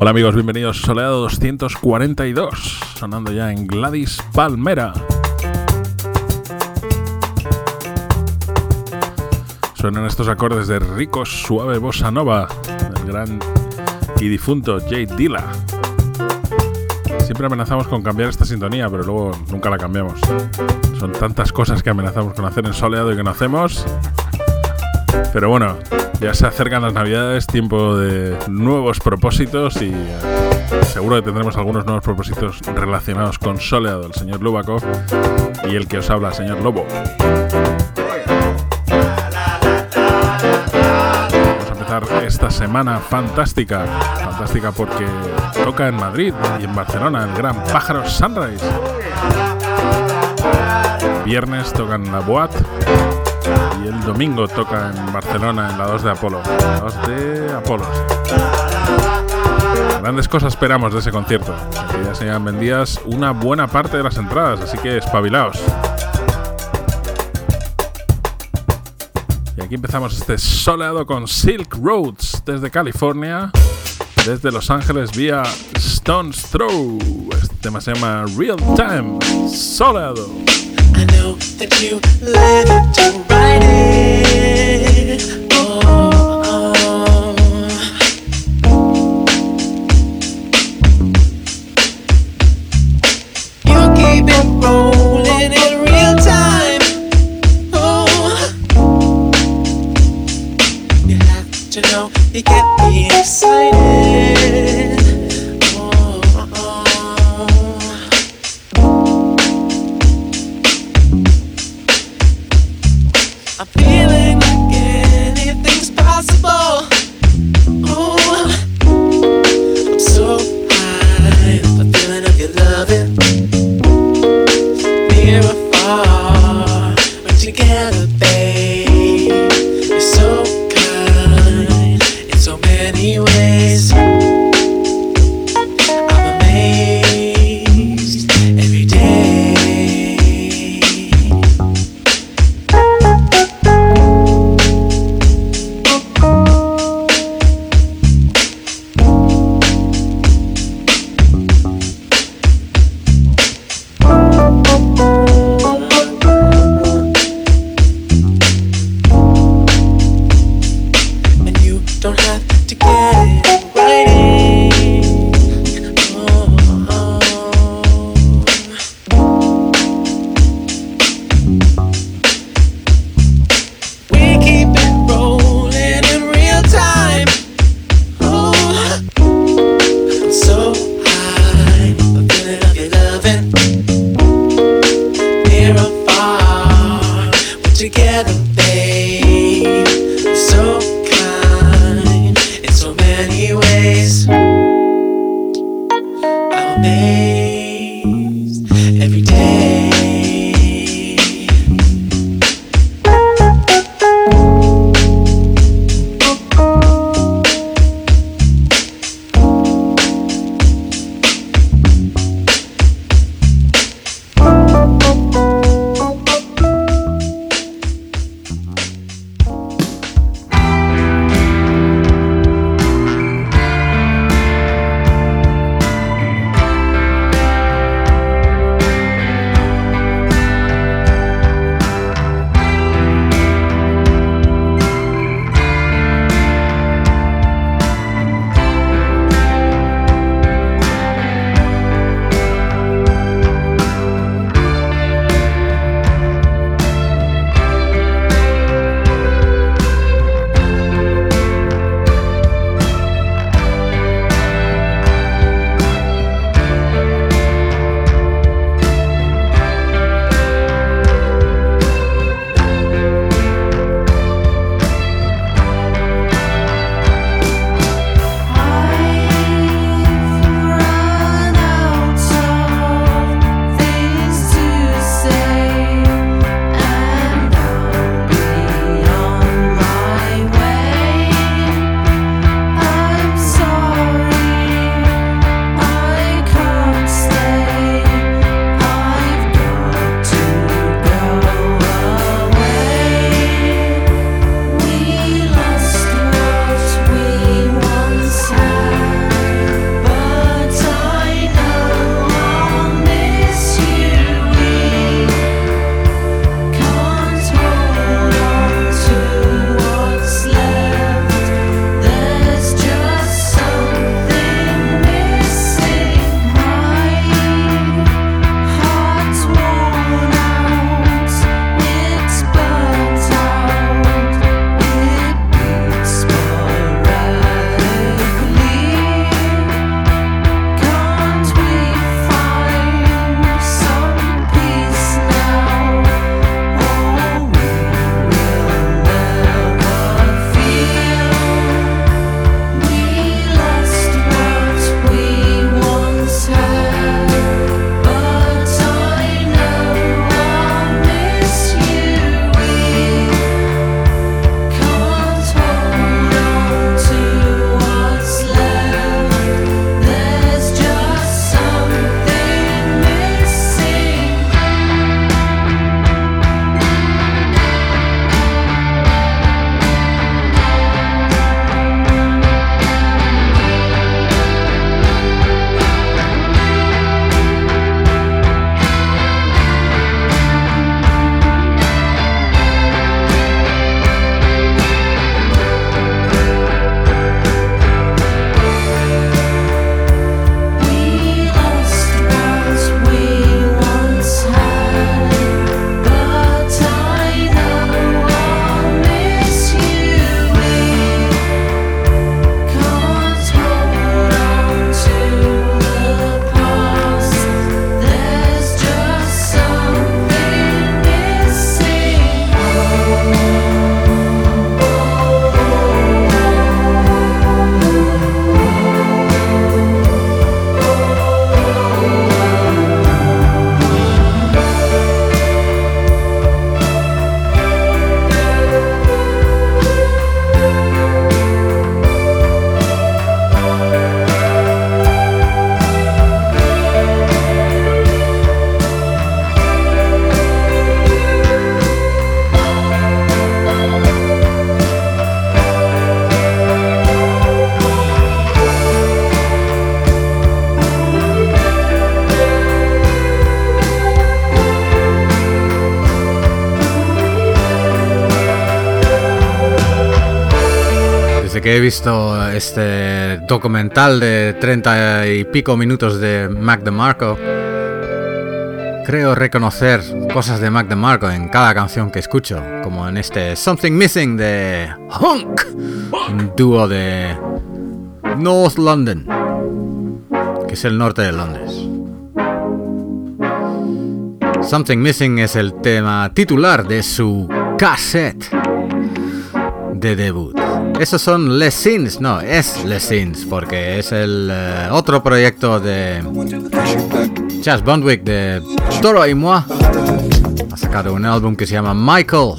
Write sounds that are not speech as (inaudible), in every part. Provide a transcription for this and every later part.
Hola amigos, bienvenidos a Soleado 242, sonando ya en Gladys Palmera. Suenan estos acordes de rico, suave bossa nova del gran y difunto Jay Dilla. Siempre amenazamos con cambiar esta sintonía, pero luego nunca la cambiamos. Son tantas cosas que amenazamos con hacer en soleado y que no hacemos. Pero bueno, ya se acercan las navidades, tiempo de nuevos propósitos y eh, seguro que tendremos algunos nuevos propósitos relacionados con Soleado, el señor Lubakov y el que os habla, señor Lobo. Vamos a empezar esta semana fantástica, fantástica porque toca en Madrid y en Barcelona el gran Pájaro Sunrise. viernes tocan la Boat y el domingo toca en Barcelona en la 2 de Apolo. La 2 de Apolo. Grandes cosas esperamos de ese concierto. Que ya se han vendidas una buena parte de las entradas, así que espabilaos. Y aquí empezamos este soleado con Silk Roads desde California, desde Los Ángeles vía Stones Throw. Este tema se llama Real Time Soleado. I know that you live to write it. Oh, oh. You keep it rolling in real time. Oh, you have to know you get me excited. He visto este documental de treinta y pico minutos de Mac DeMarco, creo reconocer cosas de Mac DeMarco en cada canción que escucho, como en este Something Missing de Hunk, un dúo de North London, que es el norte de Londres. Something Missing es el tema titular de su cassette de debut. Esos son Les Sins, no, es Les Sins, porque es el eh, otro proyecto de Chas Bondwick de Toro y Moi. Ha sacado un álbum que se llama Michael.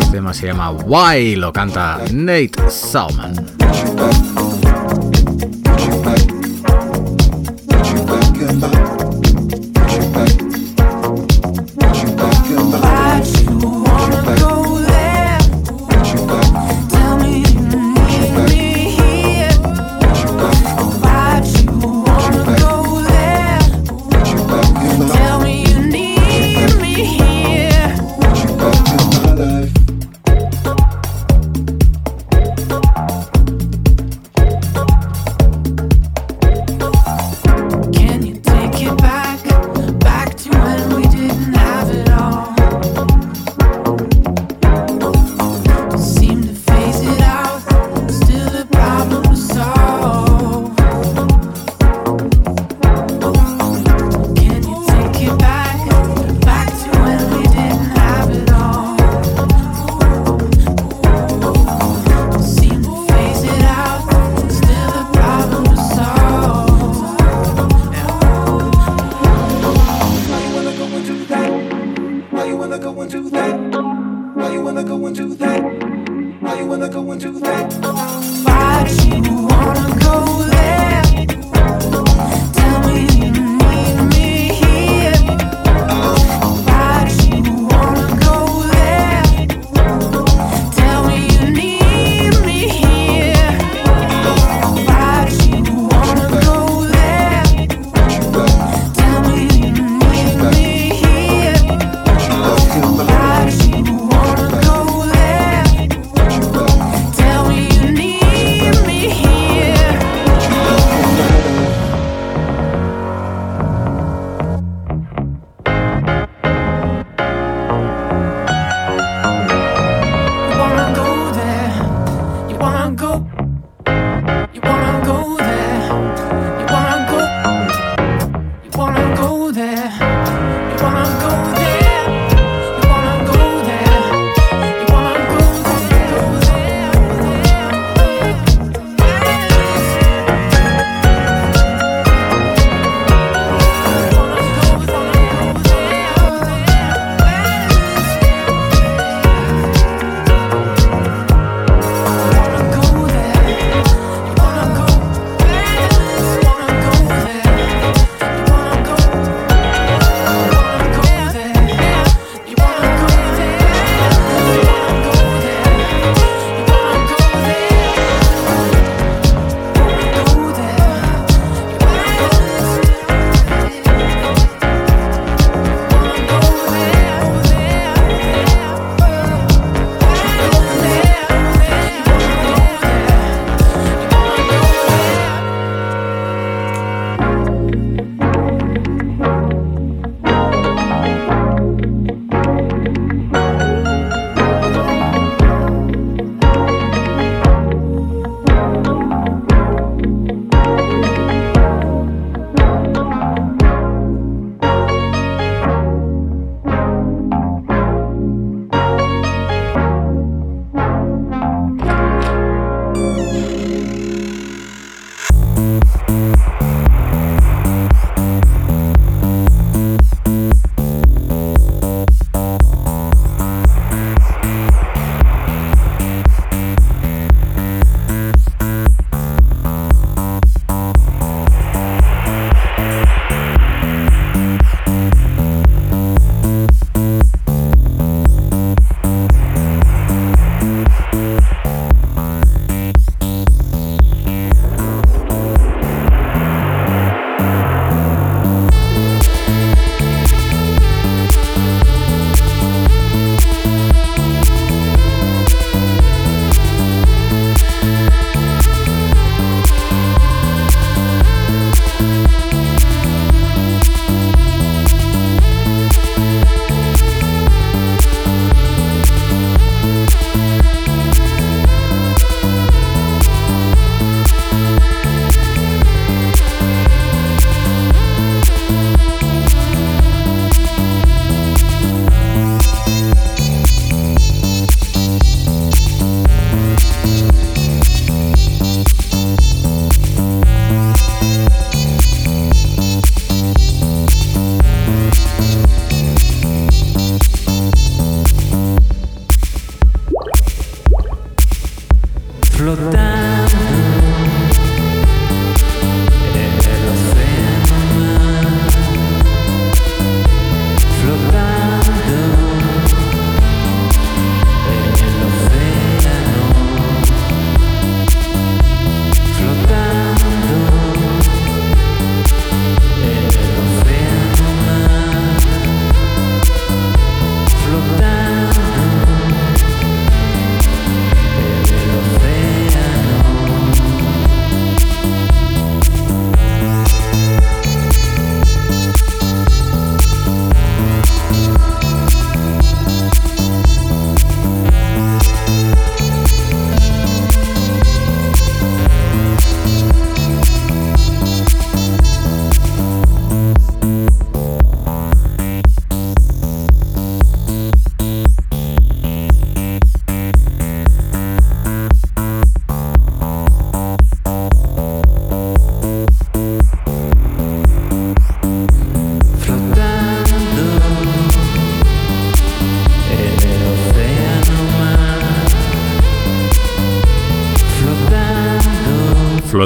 El tema se llama Why, lo canta Nate Salman.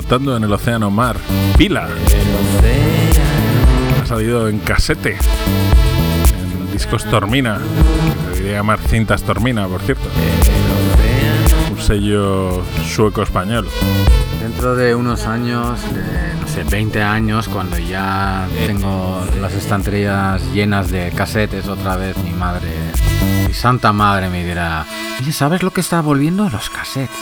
Flotando en el océano mar. Pila. Ha salido en casete. En discos Tormina. Debería llamar cintas Tormina, por cierto. Un sello sueco-español. Dentro de unos años, no sé, 20 años, cuando ya tengo las estanterías llenas de casetes otra vez, mi madre, mi santa madre me dirá, oye, ¿sabes lo que está volviendo? Los cassettes.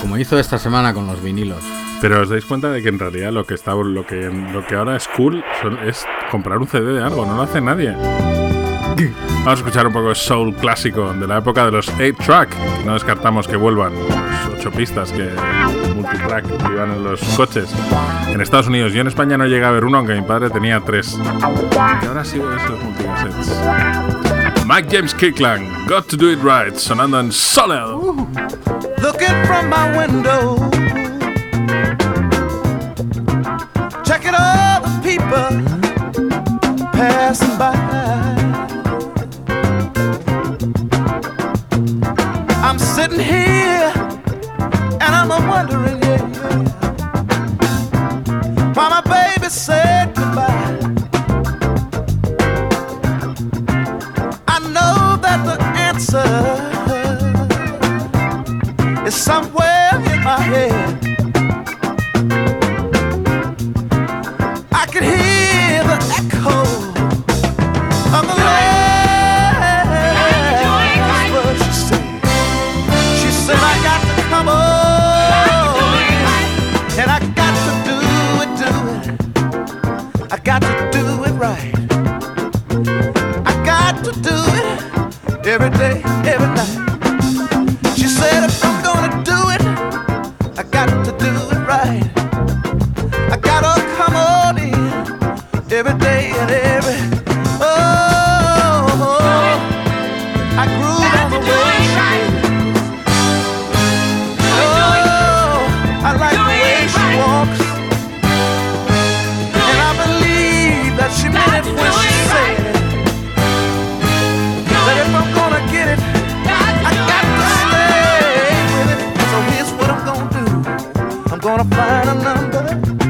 Como hizo esta semana con los vinilos. Pero os dais cuenta de que en realidad lo que está lo que lo que ahora es cool es comprar un CD de algo, no lo hace nadie. Vamos a escuchar un poco de soul clásico de la época de los 8-track. No descartamos que vuelvan los 8 pistas que multitrack que iban en los coches en Estados Unidos. Yo en España no llegué a ver uno, aunque mi padre tenía tres. Y ahora sí veo esos multicassettes. Mike James Kirkland, Got to Do It Right, sonando en Solo. looking from my window, checking all the people passing by. I'm sitting here and I'm wondering, yeah, why my baby said gonna get it, I gotta stay with it. So here's what I'm gonna do. I'm gonna find a number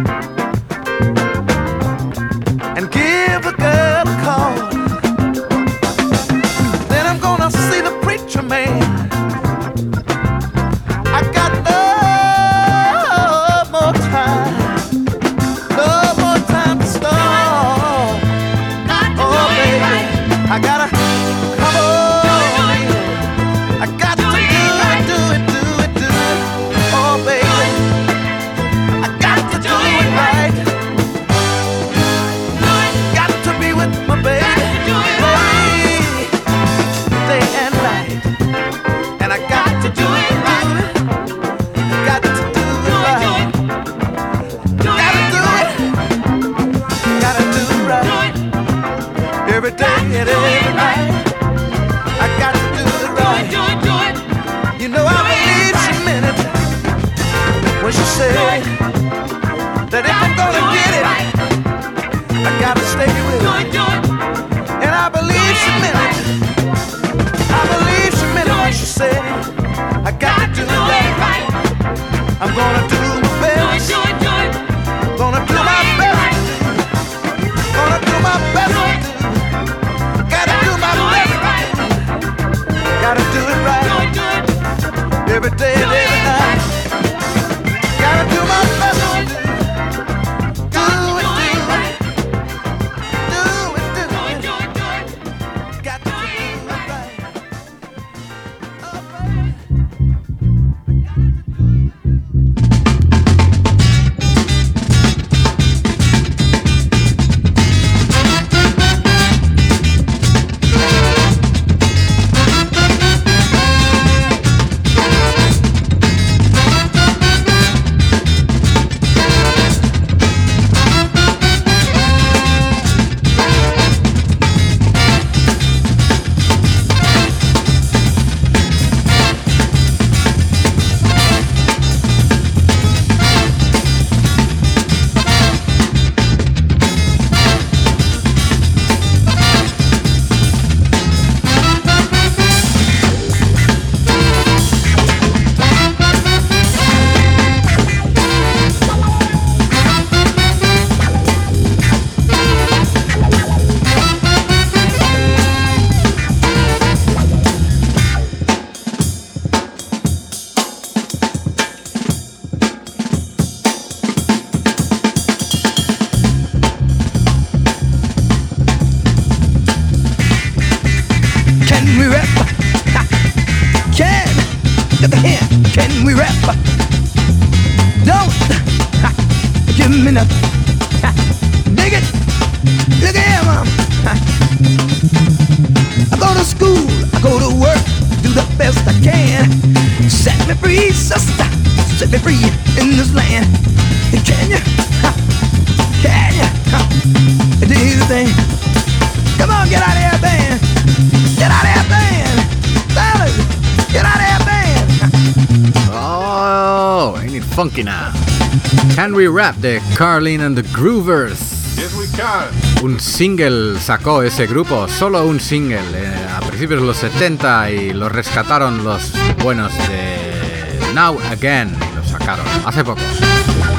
Can we rap de Carlin and the Groovers? Yes, we can. Un single sacó ese grupo, solo un single, eh, a principios de los 70 y lo rescataron los buenos de Now Again y lo sacaron hace poco.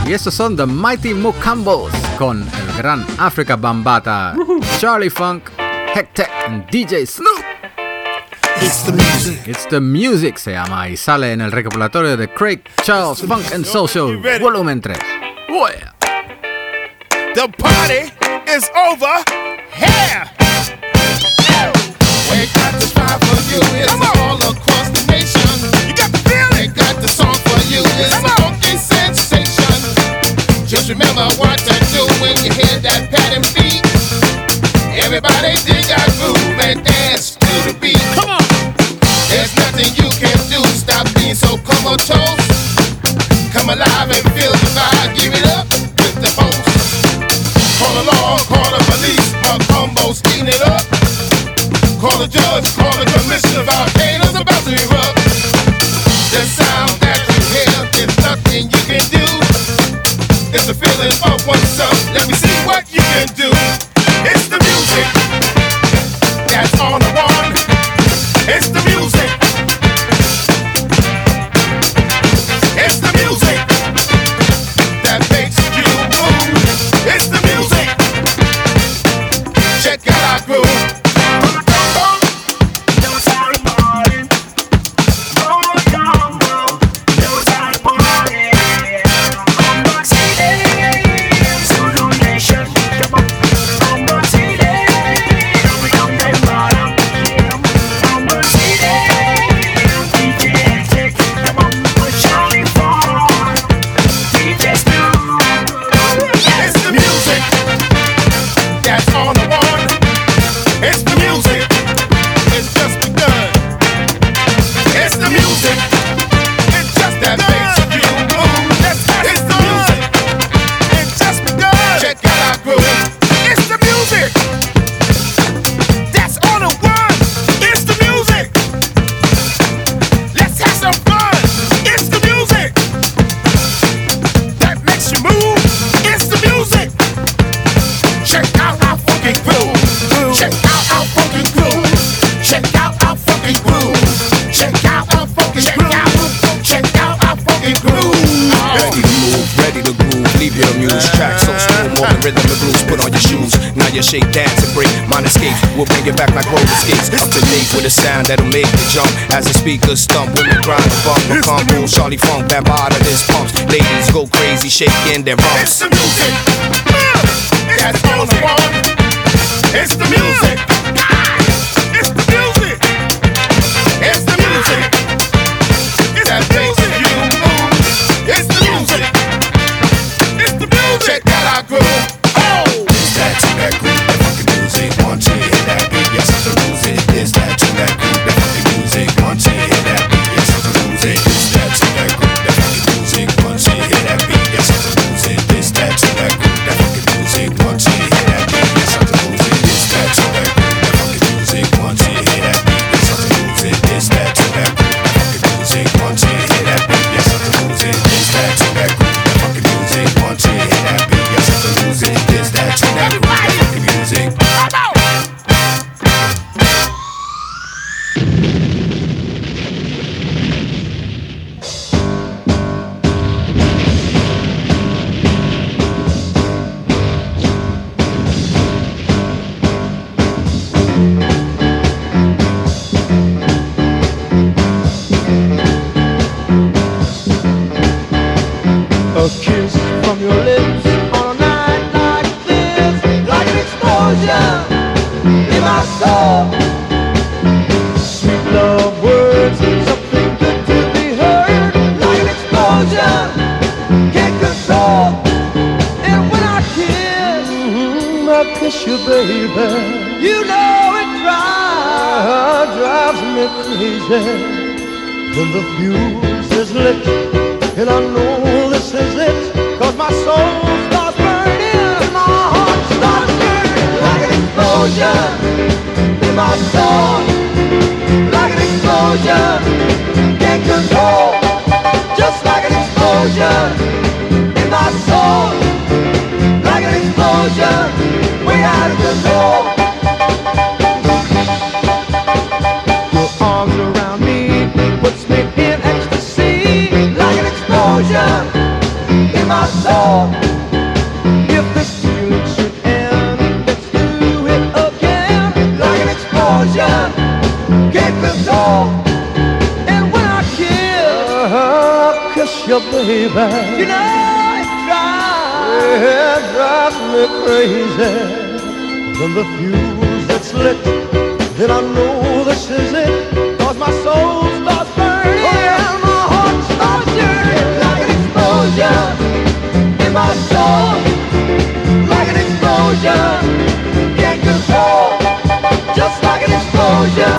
Y estos son The Mighty Mukambos con el gran Africa Bambata, Charlie Funk, Hectech and DJ Snoop. It's the music. It's the Music se llama y sale en el recopilatorio de Craig Charles Funk and Social Volumen 3. Oh, yeah. The party is over here. We got the spot for you. It's all across the nation. You got the feeling. Got the song for you. It's a funky sensation. Just remember what to do when you hear that pattern beat. Everybody dig that groove Being so comatose. Come alive and feel the vibe. Give it up with the host. Call the law, call the police. My combo's eating it up. Call the judge, call the sound that'll make you jump as the speakers stump. Women grind the bump, the combo, Charlie Funk, Bambada, this pumps. Ladies go crazy, shaking their bumps. It's the music. That's all I want. It's the music. than the fuse that's lit. Then I know this is it, cause my soul starts burning. Oh, yeah, my heart starts yearning like an explosion in my soul, like an explosion.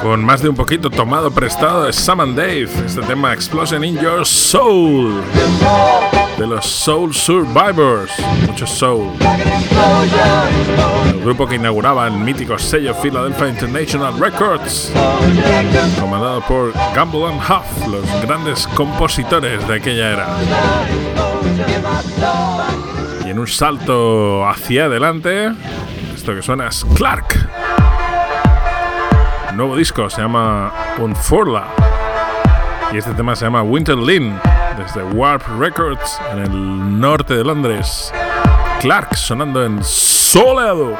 con más de un poquito tomado prestado de Sam and Dave, este tema Explosion in Your Soul de los Soul Survivors, mucho soul. El grupo que inauguraba el mítico sello Philadelphia International Records, comandado por Gamble and Huff, los grandes compositores de aquella era. Y en un salto hacia adelante, esto que suena es Clark. Nuevo disco se llama Unforla. Y este tema se llama Winter Lynn, desde Warp Records, en el norte de Londres. Clark sonando en soleado.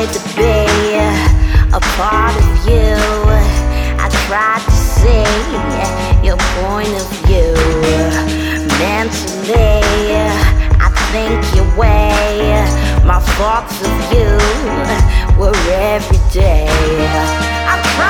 Wanted to be a part of you. I tried to see your point of view. Mentally, I think your way. My thoughts of you were every day. I try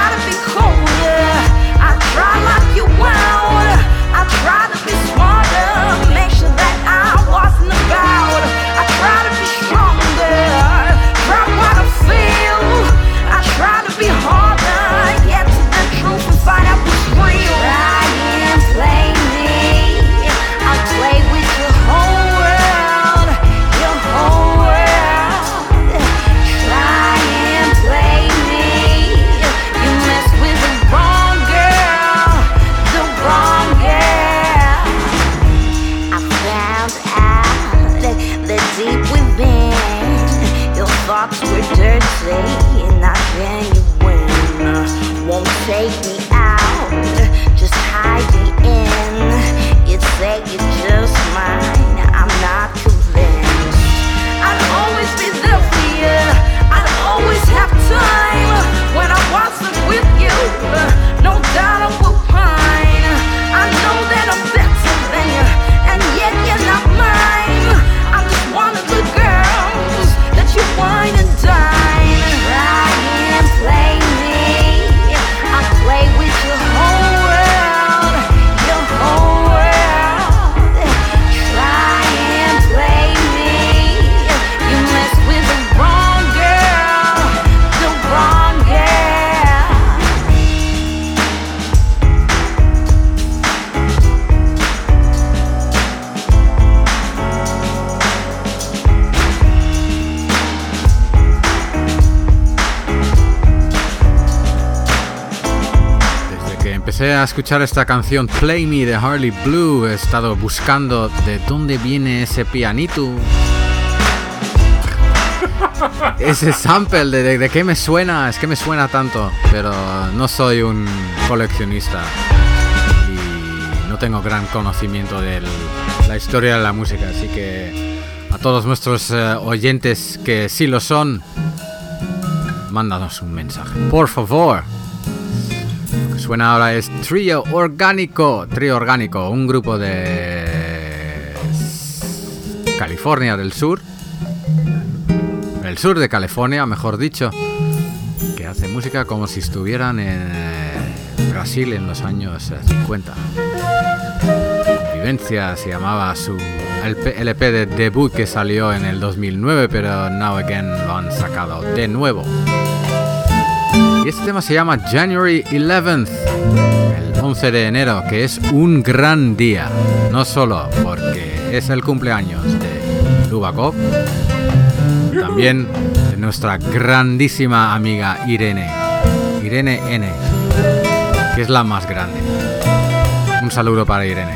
a escuchar esta canción Play Me de Harley Blue, he estado buscando de dónde viene ese pianito. (laughs) Ese sample, de, de- de qué me suena, es que me suena tanto, pero no soy un coleccionista y no tengo gran conocimiento de la historia de la música, así que a todos nuestros eh, oyentes que sí lo son, mándanos un mensaje, por favor. Suena ahora es Trio Orgánico. Trío Orgánico, un grupo de California del Sur. El sur de California, mejor dicho. Que hace música como si estuvieran en eh, Brasil en los años eh, 50. Vivencia se llamaba su LP, LP de debut que salió en el 2009, pero Now Again lo han sacado de nuevo. Este tema se llama January 11th, el 11 de enero, que es un gran día. No solo porque es el cumpleaños de Lubakov, también de nuestra grandísima amiga Irene. Irene N, que es la más grande. Un saludo para Irene.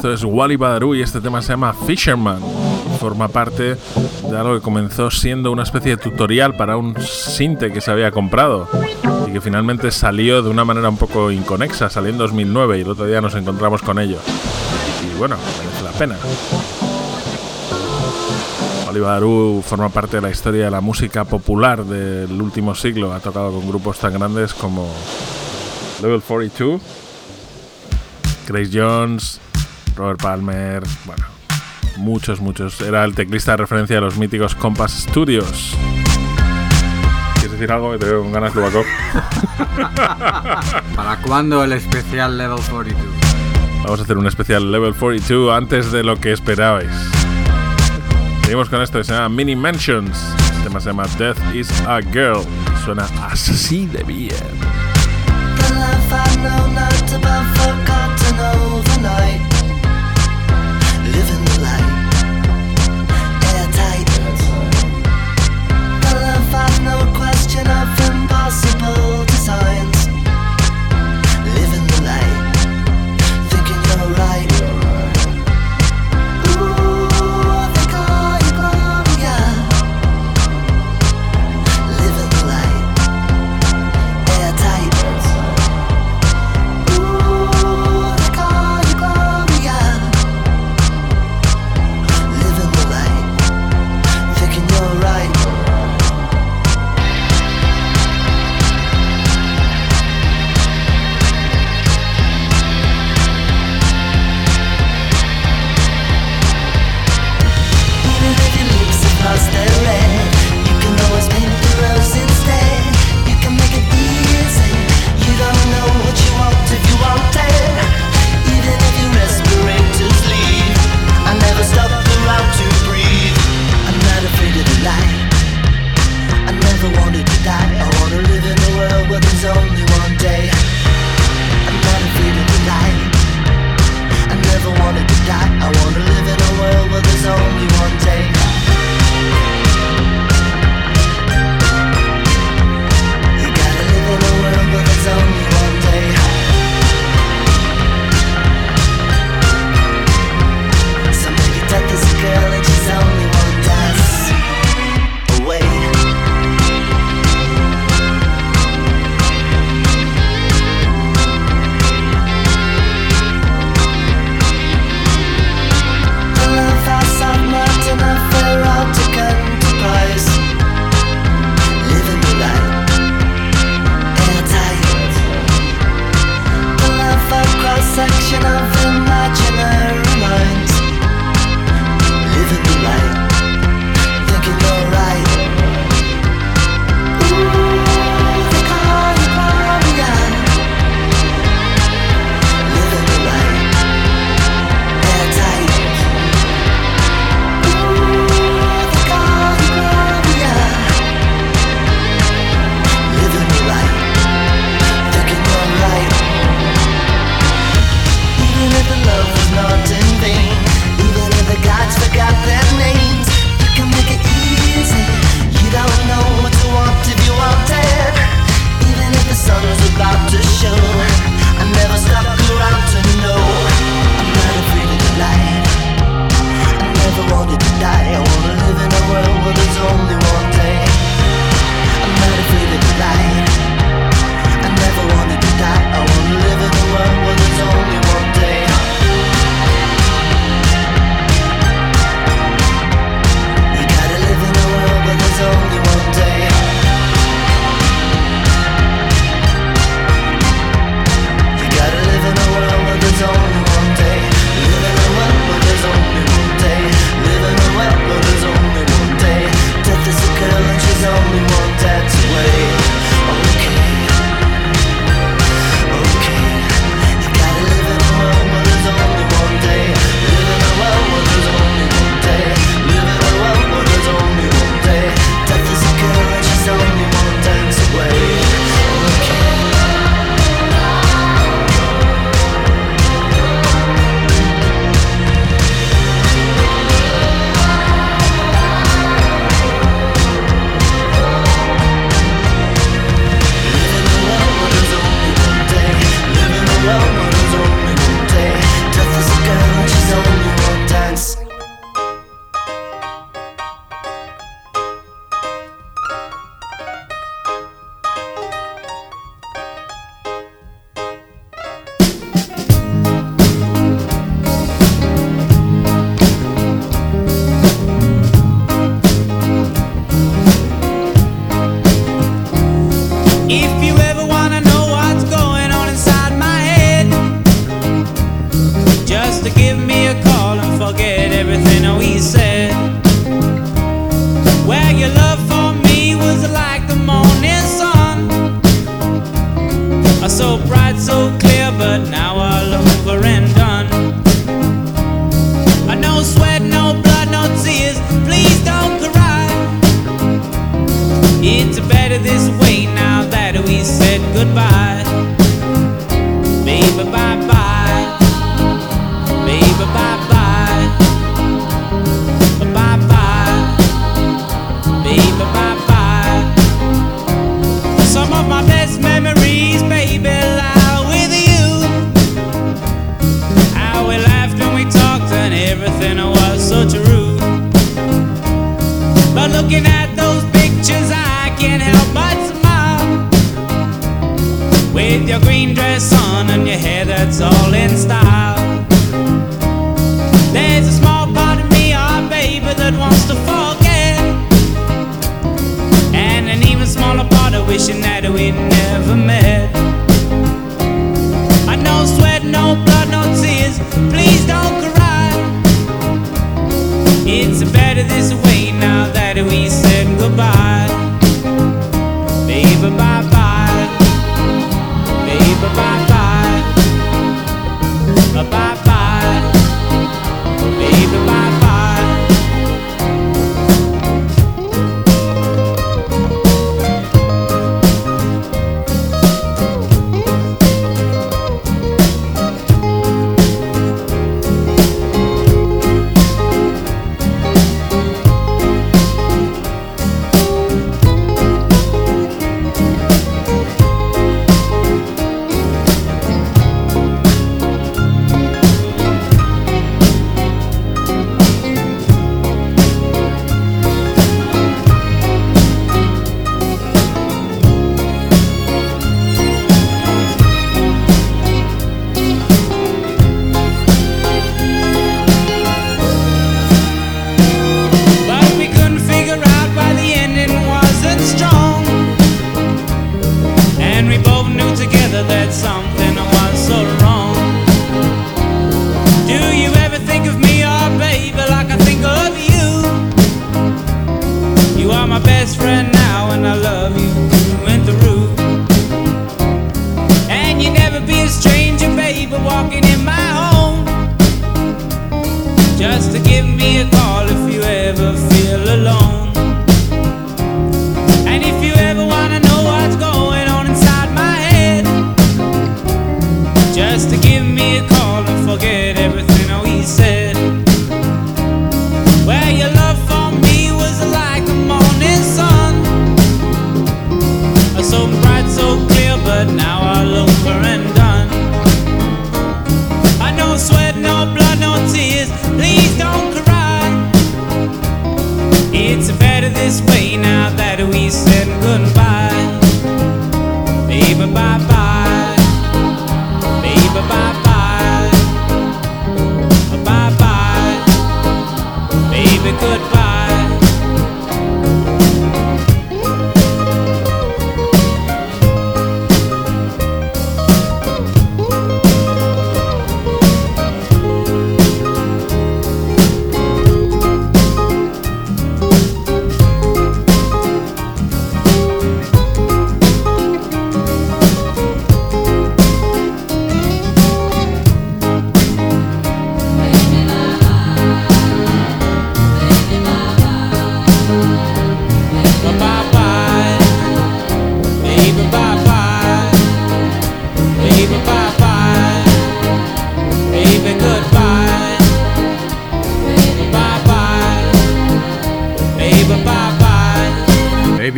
Esto es Wally Badarou y este tema se llama Fisherman. Forma parte de algo que comenzó siendo una especie de tutorial para un sinte que se había comprado y que finalmente salió de una manera un poco inconexa, salió en 2009 y el otro día nos encontramos con ello. Y bueno, merece la pena. Badarou forma parte de la historia de la música popular del último siglo. Ha tocado con grupos tan grandes como Level 42, Grace Jones, Robert Palmer, bueno, muchos, muchos. Era el teclista de referencia de los míticos Compass Studios. ¿Quieres decir algo? Te veo con ganas, Lubaco. (laughs) ¿Para cuándo el especial Level 42? Vamos a hacer un especial Level 42 antes de lo que esperabais. Seguimos con esto que se llama Mini Mansions. El tema se llama Death is a Girl. Y suena así de bien. The life I know not about forgotten overnight. Impossible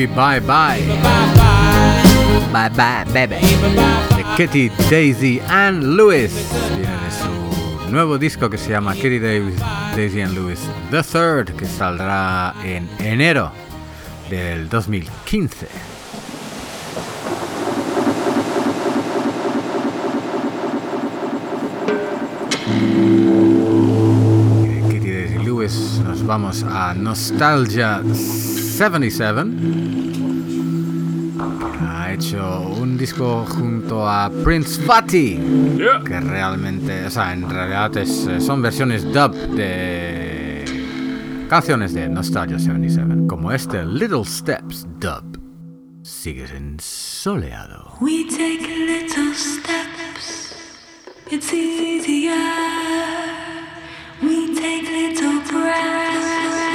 Bye Bye. Bye Bye Baby. De Katy, Daisy and Lewis. Viene de su nuevo disco que se llama Kitty Davis, Daisy and Lewis The Third, que saldrá en enero del 2015. Kitty Daisy Lewis nos vamos a Nostalgia 77. Ha hecho un disco junto a Prince Fatty, que realmente, o sea, en realidad es, eh, son versiones dub de canciones de Nostalgia 77, como este Little Steps dub. Sigues en soleado. We take little steps, it's easier. We take little breaths.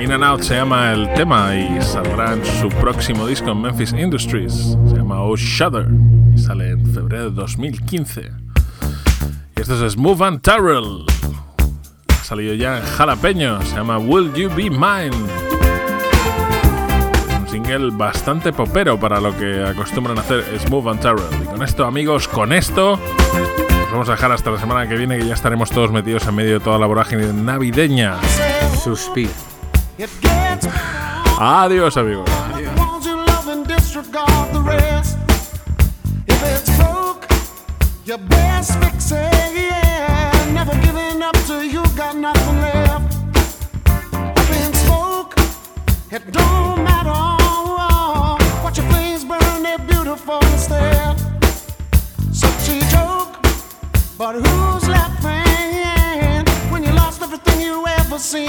In and Out se llama el tema y saldrá en su próximo disco en Memphis Industries. Se llama Oh Shudder y sale en febrero de 2015. Y esto es Smooth and Terrell. Ha salido ya en jalapeño, se llama Will You Be Mine. Un single bastante popero para lo que acostumbran a hacer Smooth and Terrell. Y con esto, amigos, con esto. Nos vamos a dejar hasta la semana que viene que ya estaremos todos metidos en medio de toda la vorágine navideña. Suspiro. Adiós, amigos. But who's laughing when you lost everything you ever seen?